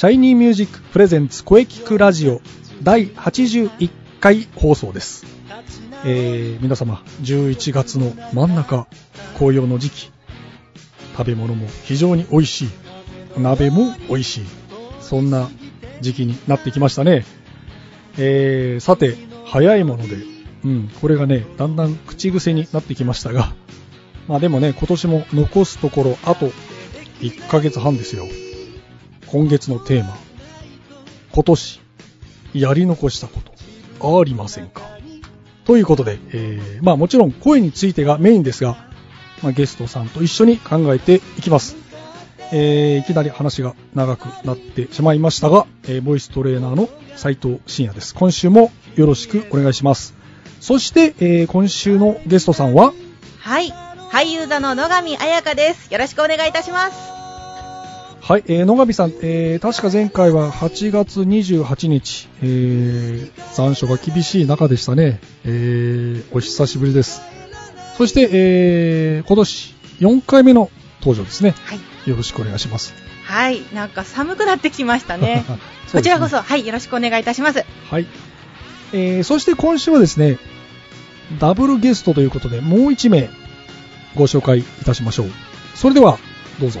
Shiny Music presents 声キクラジオ第81回放送です。えー、皆様、11月の真ん中、紅葉の時期、食べ物も非常に美味しい、鍋も美味しい、そんな時期になってきましたね。えー、さて、早いもので、うん、これがね、だんだん口癖になってきましたが、まあでもね、今年も残すところあと1ヶ月半ですよ。今月のテーマ、今年やり残したことありませんか？ということで、えー、まあもちろん声についてがメインですが、まあ、ゲストさんと一緒に考えていきます。えー、いきなり話が長くなってしまいましたが、えー、ボイストレーナーの斉藤慎也です。今週もよろしくお願いします。そして、えー、今週のゲストさんは、はい。俳優座の野上彩香です。よろしくお願いいたします。はい、えー、野上さん、えー、確か前回は8月28日、えー、残暑が厳しい中でしたね。えー、お久しぶりです。そして、えー、今年4回目の登場ですね。はい。よろしくお願いします。はい。なんか寒くなってきましたね。ねこちらこそ、はい。よろしくお願いいたします。はい。えー、そして今週はですね、ダブルゲストということで、もう1名ご紹介いたしましょう。それでは、どうぞ。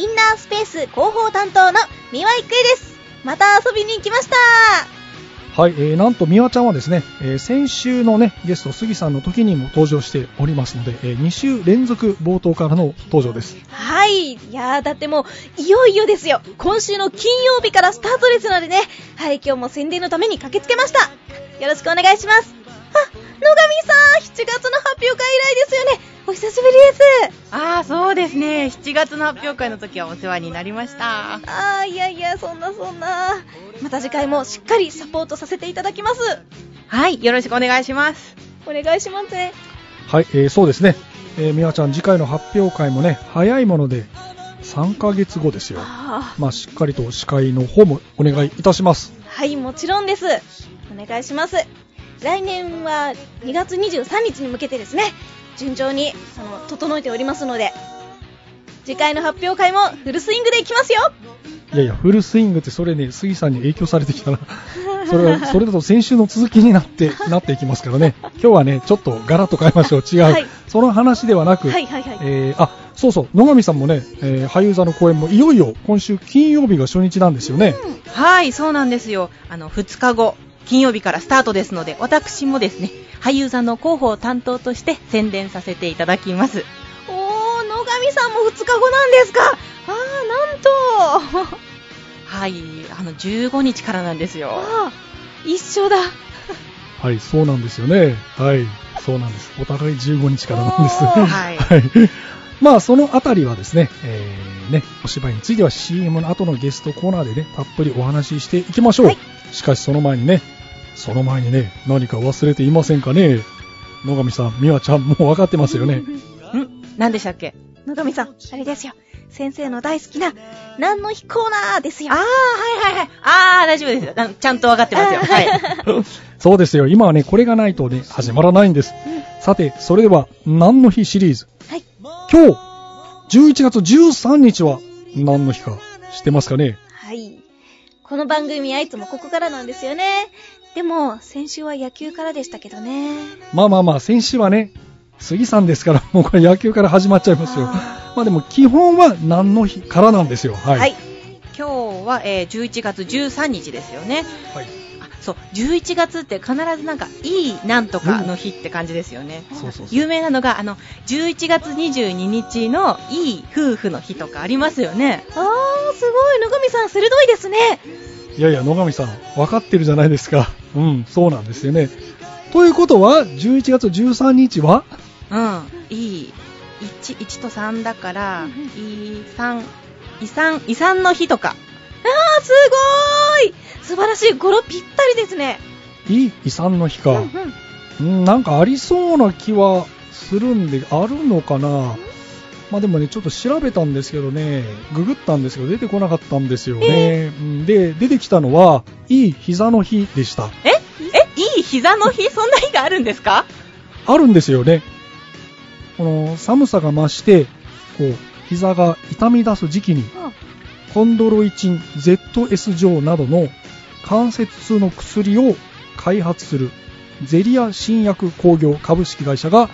はい。インナースペース広報担当の三輪郁恵です。また遊びに行きました。はい、えー、なんと、みわちゃんはですね、えー先週のね、ゲスト、杉さんの時にも登場しておりますので、え2週連続冒頭からの登場です。はい。いやー、だってもう、いよいよですよ。今週の金曜日からスタートですのでね。はい、今日も宣伝のために駆けつけました。よろしくお願いします。あ、野上さん、7月の発表会以来ですよね。お久しぶりです。ああ、そうですね。7月の発表会の時はお世話になりました。あー、いやいや、そんなそんな。また次回もしっかりサポートさせていただきます。はい。よろしくお願いします。お願いします。はい、えーそうですね、えー、みわちゃん、次回の発表会もね、早いもので、3ヶ月後ですよ。あまあ、しっかりと司会の方もお願いいたします。ーはい、もちろんです。お願いします。来年は2月23日に向けてですね、順調にあの整えておりますので、次回の発表会もフルスイングでいきますよいやいや、フルスイングってそれね、杉さんに影響されてきたら、それは、それだと先週の続きになって、なっていきますからね。今日はね、ちょっとガラッと変えましょう。違う。はいその話ではなく、はいはいはい。えーあ、そうそう、野上さんもね、えー俳優座の公演もいよいよ今週金曜日が初日なんですよね。はい、そうなんですよ。あの、2日後、金曜日からスタートですので、私もですね、俳優座の広報担当として宣伝させていただきます。おー、野上さんも2日後なんですかあー、なんと はい、あの、15日からなんですよ。一緒だ。はい、そうなんですよね。はい、そうなんです。お互い15日からなんです。はい はい。まあ、そのあたりはですね、えーね、お芝居については CM の後のゲストコーナーでね、たっぷりお話ししていきましょう。はいしかし、その前にね、その前にね、何か忘れていませんかね？野上さん、美和ちゃん、もう分かってますよね。ん？何でしたっけ？野上さん、あれですよ。先生の大好きな、何の日コーナーですよ。あー、はいはいはい。あー、大丈夫です。あちゃんと分かってますよ。はい。そうですよ。今はね、これがないとね、始まらないんです。さて、それでは、何の日シリーズ？はい。今日、11月13日は何の日か知ってますかね？はい。この番組はいつもここからなんですよね。でも、先週は野球からでしたけどね。まあまあまあ、先週はね、杉さんですから、もうこれ野球から始まっちゃいますよ。あまあでも、基本は何の日からなんですよ。はい。はい。今日は、えー11月13日ですよね。はいあそう、11月って必ずなんか、いいなんとかの日って感じですよね。そうそうそう。有名なのが、あの、11月22日のいい夫婦の日とかありますよね。あー、すごい。野上さん、鋭いですね。いやいや、野上さん、分かってるじゃないですか。うん、そうなんですよね。ということは、11月13日は？うん。いい。1、1と3だから、うんうんい3、遺産、遺産の日とか。あー、すごーい素晴らしい。語呂ぴったりですね。いい遺産の日か。うんうん。うん、なんかありそうな気はするんで、あるのかなまあでもね、ちょっと調べたんですけどね、ググったんですけど出てこなかったんですよね。うんで、出てきたのは、いい膝の日でした。え？え？いい膝の日？そんな日があるんですか？あるんですよね。この寒さが増して、こう、膝が痛み出す時期に、コンドロイチン ZS 錠などの関節痛の薬を開発するゼリア新薬工業株式会社が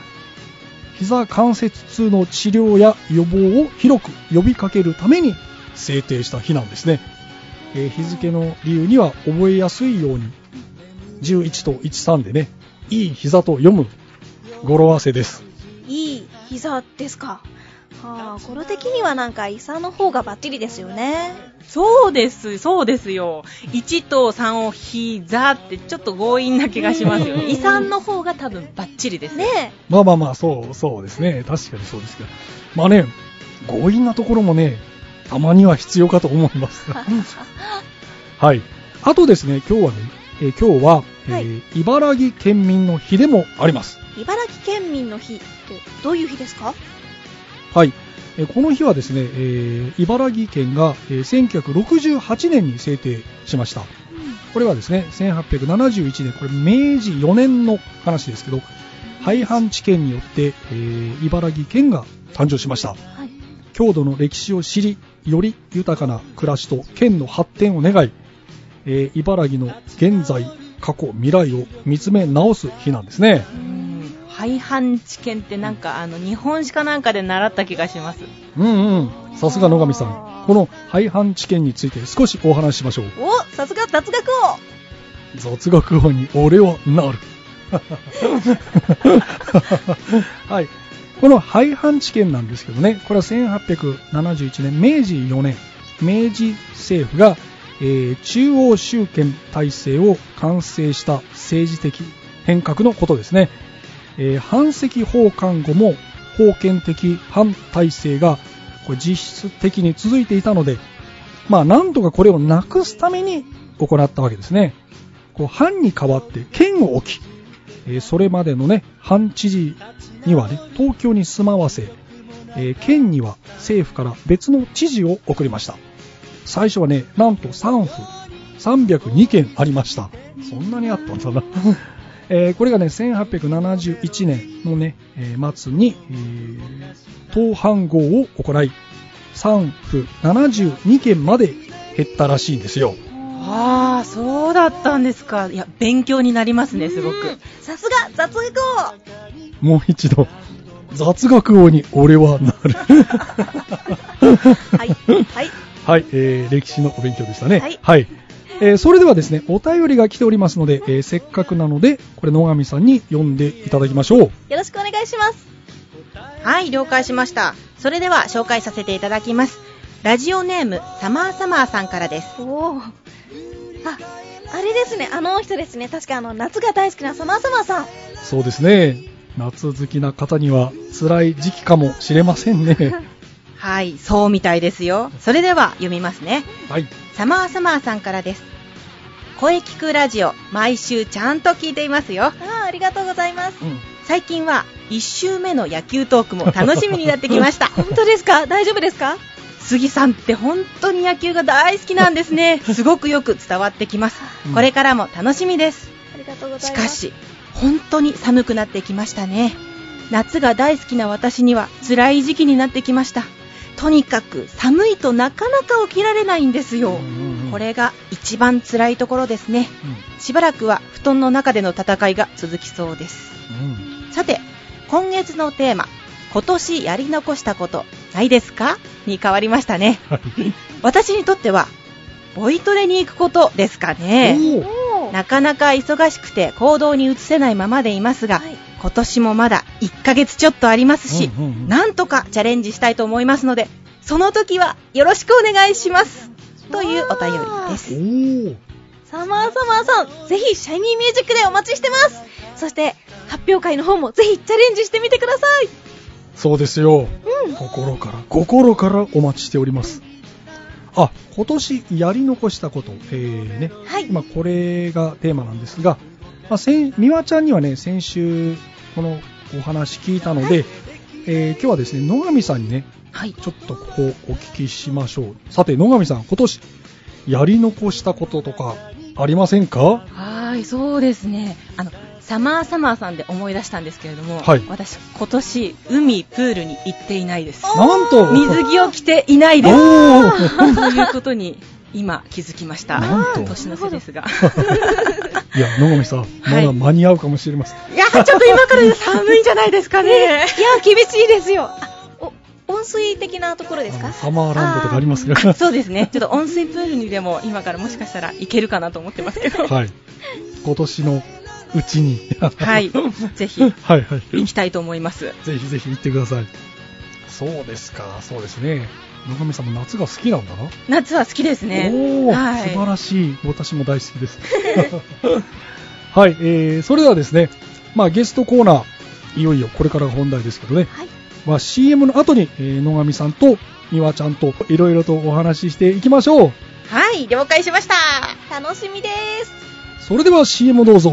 膝関節痛の治療や予防を広く呼びかけるために制定した日なんですね、えー日付の理由には覚えやすいように11と13でねいい膝と読む語呂合わせですいい膝ですか？はあ、語呂的にはなんか、イサの方がバッチリですよね。そうです、そうですよ。1と3を膝ってちょっと強引な気がしますよね。うん遺産の方が多分バッチリです。ねまあまあまあ、そう、そうですね。確かにそうですけど。まあね、強引なところもね、たまには必要かと思います。はい。あとですね、今日はね、えー今日は、えーはい茨城県民の日でもあります。え。茨城県民の日って、どういう日ですか？はい。えーこの日はですね、えー茨城県が、えー1968年に制定しました。これはですね、1871年、これ明治4年の話ですけど、廃藩置県によって、えー茨城県が誕生しました。はい。郷土の歴史を知り、より豊かな暮らしと県の発展を願い、えー茨城の現在、過去、未来を見つめ直す日なんですね。うん。廃藩置県ってなんか、あの、日本史かなんかで習った気がします。うんうん。さすが野上さん。この廃藩置県について少しお話ししましょう。おさすが雑学王雑学王に俺はなる。はい。この廃藩置県なんですけどね、これは1871年、明治4年、明治政府が、えー中央集権体制を完成した政治的変革のことですね。えー藩籍奉還後も封建的反体制がこれ実質的に続いていたので、まあなんとかこれをなくすために行ったわけですね。こう藩に代わって県を置き、えーそれまでのね、藩知事にはね、東京に住まわせ、えー県には政府から別の知事を送りました。最初はね、なんと3府、302件ありました。そんなにあったんだな。えーこれがね、1871年のね、えー末に、えー統藩号を行い、3府72件まで減ったらしいんですよ。ああ、そうだったんですか。いや、勉強になりますね、すごうんく。さすが雑学王もう一度、雑学王に俺はなる。はい。はい。はい、えー歴史のお勉強でしたね。はいえーそれではですね、お便りが来ておりますので、えーせっかくなので、これ野上さんに読んでいただきましょう。よろしくお願いします。はい、了解しました。それでは紹介させていただきます。ラジオネーム、サマーサマーさんからです。おー。あ、あれですね、あの人ですね。確かあの、夏が大好きなサマーサマーさん。そうですね、夏好きな方には辛い時期かもしれませんね。はい、そうみたいですよ。それでは読みますね。はい。サマーサマーさんからです。声聞くラジオ、毎週ちゃんと聞いていますよ。あーありがとうございます。うん最近は1週目の野球トークも楽しみになってきました。本当ですか？大丈夫ですか？杉さんって本当に野球が大好きなんですね。すごくよく伝わってきます。これからも楽しみです。ありがとうございます。しかし、本当に寒くなってきましたね。夏が大好きな私には辛い時期になってきました。とにかく寒いとなかなか起きられないんですよ。うんうんうんこれが一番辛いところですね。うしばらくは布団の中での戦いが続きそうです。んうんさて、今月のテーマ、今年やり残したことないですか？に変わりましたね。はい私にとっては、ボイトレに行くことですかね。なかなか忙しくて行動に移せないままでいますが、はい今年もまだ1ヶ月ちょっとありますし、うんうんうんなんとかチャレンジしたいと思いますので、その時はよろしくお願いします。というお便りです。サマーサマーさん、ぜひシャイニーミュージックでお待ちしてます。そして、発表会の方もぜひチャレンジしてみてください。そうですよ。うん。心から、心からお待ちしております。あ、今年やり残したこと、えーね、はい。今これがテーマなんですが、まあ、先美和ちゃんにはね、先週このお話聞いたので、えー今日はですね、野上さんにね、はい。ちょっとここお聞きしましょう。さて、野上さん、今年やり残したこととかありませんか？はーい、そうですね。あの、サマーサマーさんで思い出したんですけれども、はい私、今年、海、プールに行っていないです。なんと水着を着ていないです。おー そういうことに、今、気づきました。なんと年の瀬ですが。いや、野上さん、まだ間に合うかもしれません。いや、ちょっと今から寒いんじゃないですかね。いや、厳しいですよ。温水的なところですか？サマーランドとかありますが。そうですね。ちょっと温水プールにでも今からもしかしたら行けるかなと思ってますけど。はい。今年のうちに。はい。ぜひ、はいはい。行きたいと思います。ぜひぜひ行ってください。そうですか、そうですね。野上さんも夏が好きなんだな。夏は好きですね。おー、はい素晴らしい。私も大好きです。はい、えー、それではですね、まあゲストコーナー、いよいよこれからが本題ですけどね、はい。まあ CM の後に、えー野上さんと美和ちゃんといろいろとお話ししていきましょう。はい、了解しました。楽しみです。それでは CM どうぞ。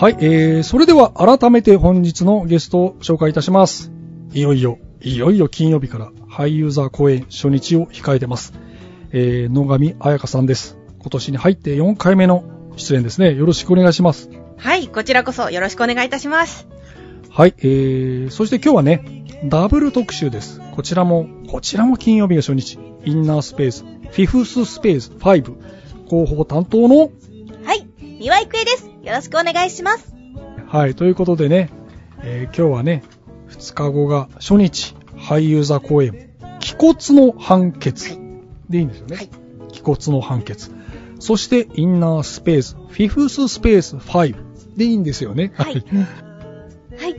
はい、えー、それでは改めて本日のゲストを紹介いたします。いよいよ、いよいよ金曜日から俳優座公演初日を控えてます。えー、野上彩香さんです。今年に入って4回目の出演ですね。よろしくお願いします。はい、こちらこそよろしくお願いいたします。はい、えー、そして今日はね、ダブル特集です。こちらも、こちらも金曜日が初日。インナースペース、フィフススペース5、広報担当の、はい。三輪郁恵です。よろしくお願いします。はい、ということでね、えー今日はね、2日後が初日、俳優座公演、気骨の判決。でいいんですよね。はい気骨の判決。そして、インナースペース、フィフススペース5。でいいんですよね。はい はい。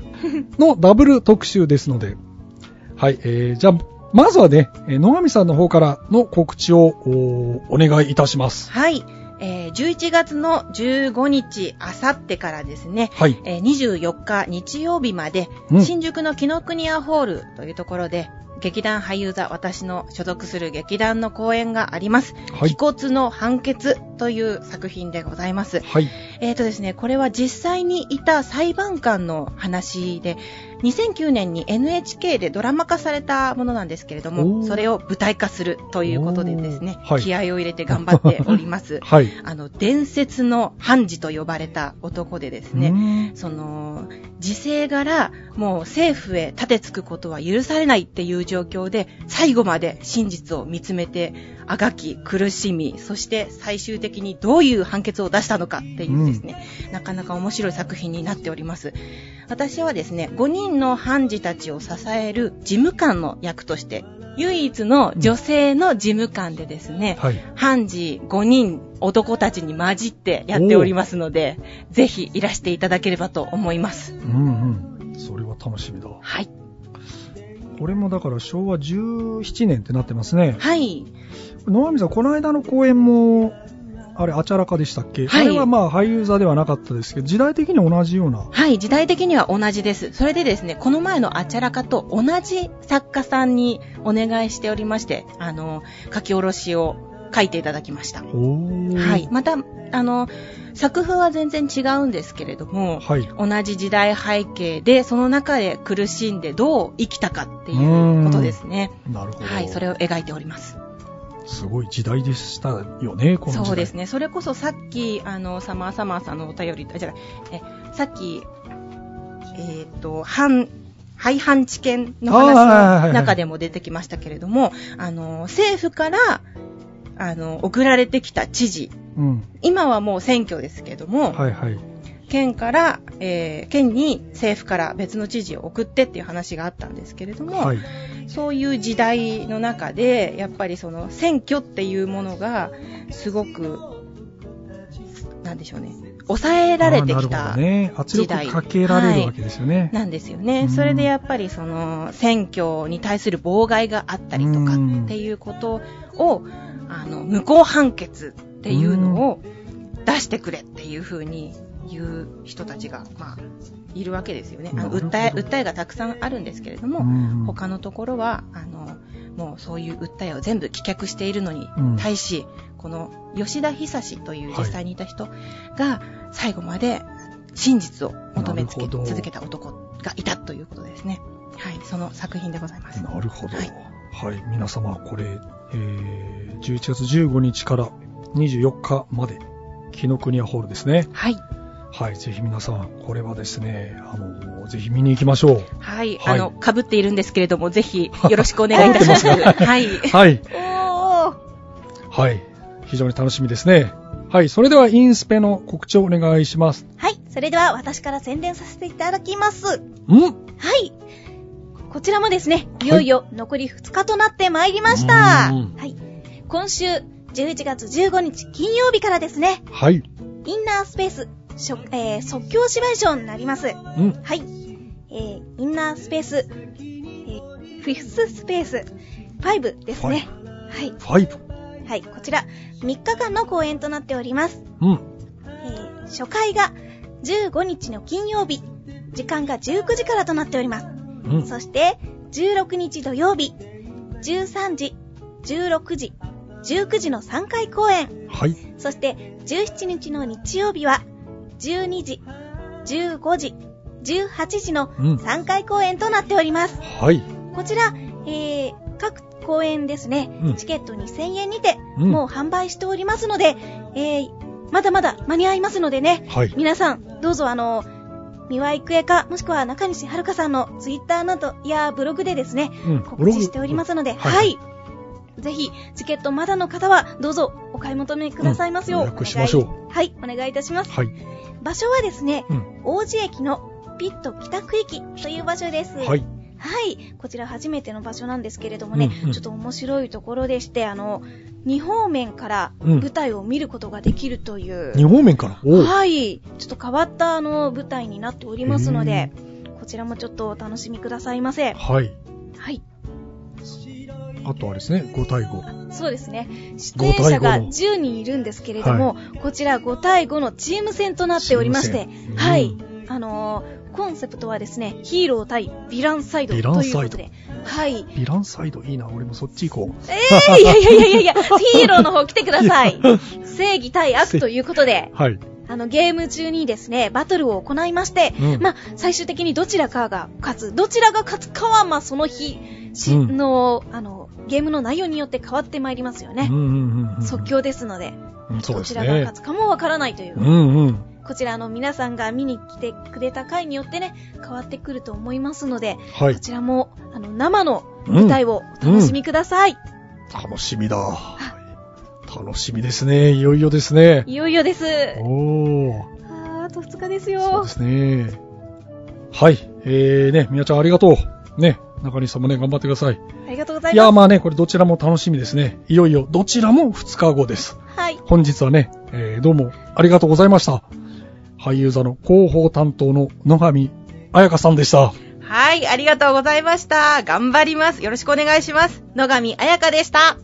のダブル特集ですので、はい、えー、じゃあ、まずはね、えー野上さんの方からの告知をおお願いいたします。はい。えー、11月の15日、あさってからですね、はい。えー24日日曜日まで、うん新宿の紀ノ国屋ホールというところで、劇団俳優座、私の所属する劇団の公演があります。はい気骨の判決という作品でございます。はい。えーとですね、これは実際にいた裁判官の話で、2009年に NHK でドラマ化されたものなんですけれどおも、ーそれを舞台化するということでですね、はい。気合を入れて頑張っております はい。あの、伝説の判事と呼ばれた男でですね、ね。その、時勢柄、もう政府へ立てつくことは許されないっていう状況で、最後まで真実を見つめて、あがき、苦しみ、そして最終的にどういう判決を出したのかっていうですね、なかなか面白い作品になっております。私はですね、5人の判事たちを支える事務官の役として、唯一の女性の事務官でですね、はい。判事5人男たちに混じってやっておりますので、ぜひいらしていただければと思います。うんうん。それは楽しみだ。はい。これもだから昭和17年ってなってますね。はい。はいあれはまあ俳優座ではなかったですけど、時代的に同じような。はい、時代的には同じです。それでですね、この前のあちゃらかと同じ作家さんにお願いしておりまして、あの、書き下ろしを書いていただきました。はい。。また、あの、作風は全然違うんですけれども、はい。同じ時代背景で、その中で苦しんでどう生きたかっていうことですね。なるほど。はい、それを描いております。すごい時代でしたよね、この時代。そうですね。それこそさっき、あの、サマーサマーさんのお便り、あ、じゃあ、え、さっき、えっ、と、反、廃藩置県の話の中でも出てきましたけれども、あの、政府から、あの、送られてきた知事、うん。今はもう選挙ですけども、はいはい。県から、えー県に政府から別の知事を送ってっていう話があったんですけれども、はい。そういう時代の中で、やっぱりその選挙っていうものが、すごく、なんでしょうね、抑えられてきた時代かけられるわけですよね。なんですようね。んそれでやっぱりその選挙に対する妨害があったりとかうんっていうことを、あの、無効判決っていうのを出してくれっていうふうに言う人たちが、まあ、いるわけですよね。訴え、訴えがたくさんあるんですけれども、うん他のところは、あの、もうそういう訴えを全部棄却しているのにうん対し、この吉田久志という実際にいた人が最後まで真実を求めつけ続けた男がいたということですね。はい、その作品でございます。なるほど。ははいい。皆様、これ、えー、11月15日から24日まで、紀ノ国屋ホールですね。はい。はい。ぜひ皆さん、これはですね、あの、ぜひ見に行きましょう。はい。はいあの、被っているんですけれども、ぜひよろしくお願いいたします。ますはい。はい。はい。非常に楽しみですね。はい。それでは、インスペの告知をお願いします。はい。それでは私から宣伝させていただきます。ん？はい。こちらもですね、いよいよ残り2日となってまいりました。うんはい。今週11月15日金曜日からですね、はい。インナースペース、しょえー即興芝居ショーになります。うん。はい。えー、インナースペース、えー、フィフススペース5ですね。はい。5。はい。こちら、3日間の公演となっております。うん。えー初回が15日の金曜日、時間が19時からとなっております。うん。そして、16日土曜日、13時、16時、19時の3回公演。はい。そして、17日の日曜日は、12時、15時、18時のうん3回公演となっております。はい。こちら、えー、各公演ですね、うんチケット2000円にて、うんもう販売しておりますので、えー、まだまだ間に合いますのでね、はい。皆さん、どうぞあの、三輪郁恵か、もしくは中西遥さんのツイッターなどやブログでですね、うん告知しておりますので、はい。ぜひ、チケットまだの方は、どうぞお買い求めくださいますよう。うん予約しましょうはい、お願いいたします。はい。場所はですね、うん。王子駅のピット北区駅という場所です。はい。はい。こちら初めての場所なんですけれどもね、うんうんちょっと面白いところでして、あの、2方面からうん舞台を見ることができるという、二方面から？はい。ちょっと変わったあの舞台になっておりますので、こちらもちょっとお楽しみくださいませ。はい。はい。あとあれですね、5対5。そうですね。出演者が5対5の10人いるんですけれども、こちら5対5のチーム戦となっておりましてはい。あのーコンセプトはですね、ヒーロー対ヴィランサイドということで、はい。ヴィランサイドいいな、俺もそっち行こう。えー、いやいやいやいやいや、ヒーローの方来てください。正義対悪ということで、はい。あの、ゲーム中にですね、バトルを行いまして、うんまあ、最終的にどちらかが勝つ、どちらが勝つかは、まあ、その日しうんの、あの、ゲームの内容によって変わってまいりますよね。うんうんうんうん即興ですので、うんそうどちらが勝。つかもわからないという。うんうん。こちら、あの、皆さんが見に来てくれた回によってね、変わってくると思いますので、はいこ。ちらも、あの、生の舞台をお楽しみください。楽しみだ。楽しみですね。いよいよですね。いよいよです。おー。あーあと2日ですそうよで。すね。はい。えーね、みやちゃんありがとう。ね、中西さんもね、頑張ってください。ありがとうございいや、ます。まあね、これどちらも楽しみですね。いよいよ、どちらも2日後です。はい。本日はね、えーどうもありがとうございました。俳優座の広報担当の野上彩香さんでした。はい、ありがとうございました。頑張ります。よろしくお願いします。野上彩香でした。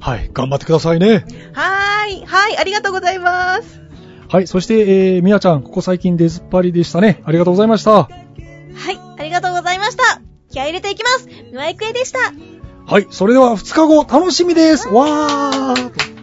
はい、頑張ってくださいね。はーい、はい、ありがとうございます。はい、そして、えー、みやちゃん、ここ最近出ずっぱりでしたね。ありがとうございました。はい。ありがとうございました。気合い入れていきます。ムワイクエでした。はい、それでは2日後楽しみです。わー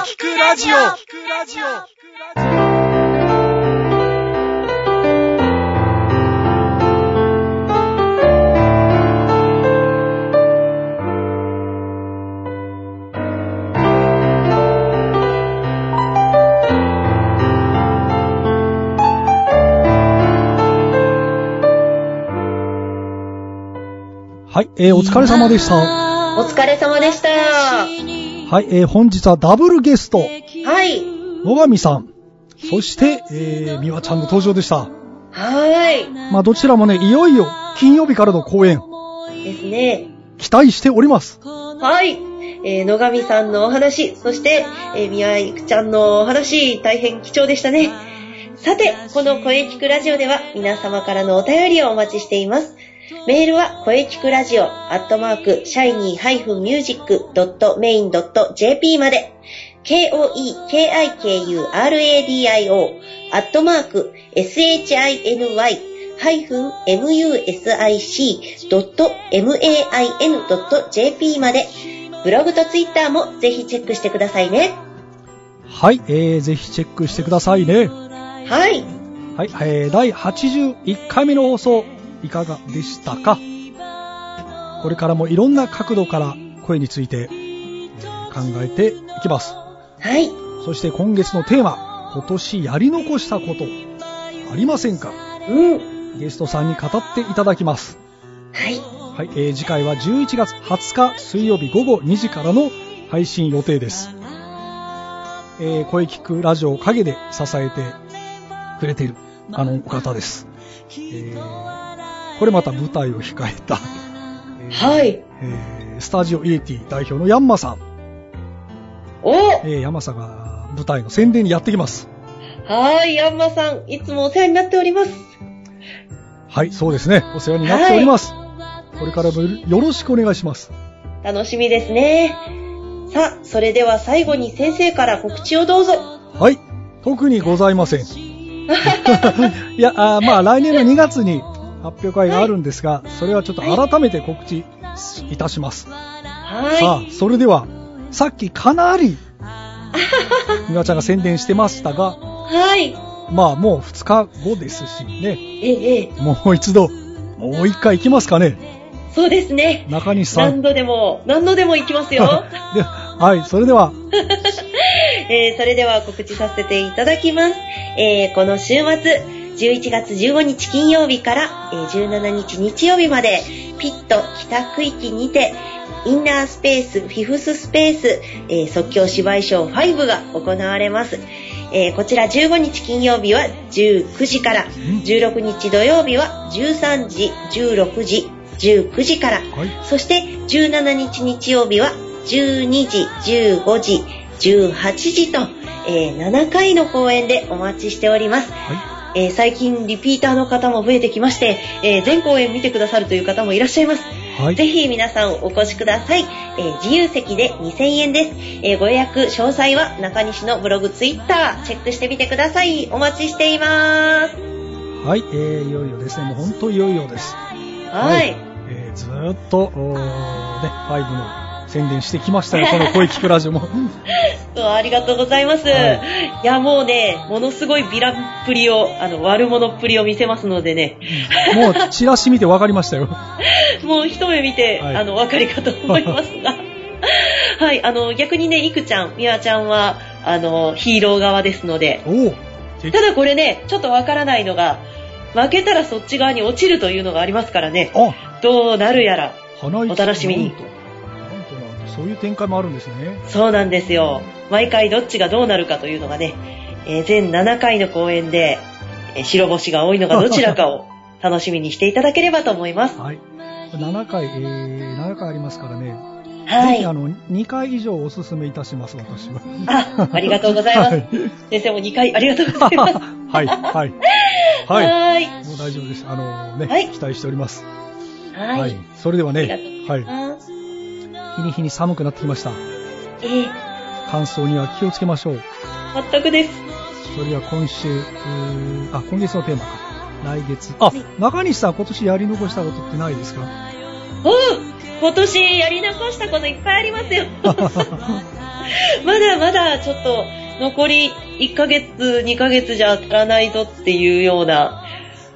ラジオ聞くラジオはい、えー、お疲れ様でした。お疲れ様でした。はい、えー、本日はダブルゲスト、はい。野上さん、そして、えー、みわちゃんの登場でした。はい。まあ、どちらもね、いよいよ金曜日からの公演、ですね。期待しております。はい。えー、野上さんのお話、そして、えー、宮井ちゃんのお話、大変貴重でしたね。さて、この声聞くラジオでは皆様からのお便りをお待ちしています。メールは、声聞くラジオ、アットマーク、シャイニー -music.main.jp まで、k-o-e-k-i-k-u-r-a-d-i-o、アットマーク、shiny-music.main.jp まで、ブログとツイッターもぜひチェックしてくださいね。はい、えー、ぜひチェックしてくださいね。はい。はい、えー、第81回目の放送、いかがでしたか？これからもいろんな角度から声について、えー考えていきます。はい。そして今月のテーマ、今年やり残したこと、ありませんか？うん。ゲストさんに語っていただきます。はい。はい、えー次回は11月20日水曜日午後2時からの配信予定です。えー声聞くラジオを陰で支えてくれているあのお方です。えーこれまた舞台を控えた、えーはい。えースタジオイエティ代表のヤンマさん、おえーヤンマさんが舞台の宣伝にやってきます。はい、ヤンマさん、いつもお世話になっております。はい、そうですね。お世話になっております。これからもよろしくお願いします。楽しみですね。さあ、それでは最後に先生から告知をどうぞ。はい、特にございません。いや、あーまあ来年の2月に発表会があるんですが、それはちょっと改めて告知いたします。さはあ、それでは、さっきかなり、みわちゃんが宣伝してましたが、い。はい。まあもう2日後ですしね、ええ、ええ、もう一度、もう一回行きますかね、そうですね。中西さん。何度でも、何度でも行きますよ。ではい、それでは、えーそれでは告知させていただきます。えーこの週末、11月15日金曜日から、えー17日日曜日まで、ピット北区域にて、インナースペース、フィフススペース、えー即興芝居ショー5が行われます。えーこちら15日金曜日は19時から、16日土曜日は13時、16時、19時から、はい。そして17日日曜日は12時、15時、18時と、えー7回の公演でお待ちしております。はえー最近リピーターの方も増えてきまして、えー全公演見てくださるという方もいらっしゃいます。い。はい。ぜひ皆さんお越しください。えー自由席で2000円です。えーご予約詳細は中西のブログ、ツイッターチェックしてみてください。お待ちしています。はい。えー、いよいよですね。もう本当いよいよです。はい。えー、ずーっと、ね、5の宣伝してきましたよ、この声聞くラジオも。ありがとうございます。、はい。や、もうね、ものすごいヴィランっぷりを、あの、悪者っぷりを見せますのでね、もう、チラシ見て分かりましたよ。もう一目見て、はい。あの、お分かりかと思いますが。はい、あの、逆にね、いくちゃん、みわちゃんは、あの、ヒーロー側ですので、ただこれね、ちょっとわからないのが、負けたらそっち側に落ちるというのがありますからね、あ、どうなるやら。お楽しみにそういう展開もあるんですね。そうなんですよ。毎回どっちがどうなるかというのがね、えー全7回の公演で、えー白星が多いのがどちらかを 楽しみにしていただければと思います。はい。7回、えー、7回ありますからね。はいぜひ、あ。の、2回以上おすすめいたします、私は。あ、ありがとうございます。はい先生も2回ありがとうございます。はい、はい。ははい。い。もう大丈夫です。あのね、はい期待しております。はい。それではね、はい。日に日に寒くなってきました。えー、乾燥には気をつけましょう。全くです。それでは今週、あ、今月のテーマか。来月。あ、中西さん今年やり残したことってないですか？おう今年やり残したこといっぱいありますよ。まだまだちょっと残り1ヶ月、2ヶ月じゃ足らないぞっていうような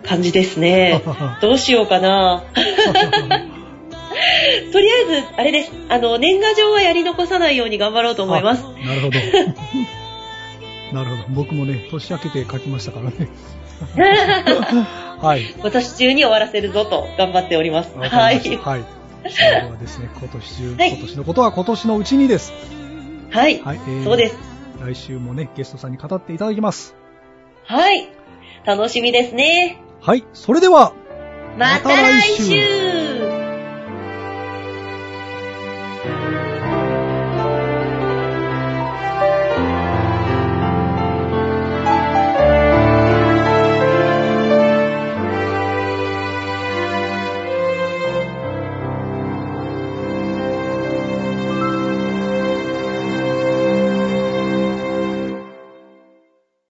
感じですね。どうしようかな。とりあえず、あれです。あの、年賀状はやり残さないように頑張ろうと思います。あなるほど。なるほど。僕もね、年明けて書きましたからね。はい。今年中に終わらせるぞと頑張っております。わはい。はい。それではですね、今年中、はい今年のことは今年のうちにです。はい。はい。えーそうです。来週もね、ゲストさんに語っていただきます。はい。楽しみですね。はい。それでは、また来週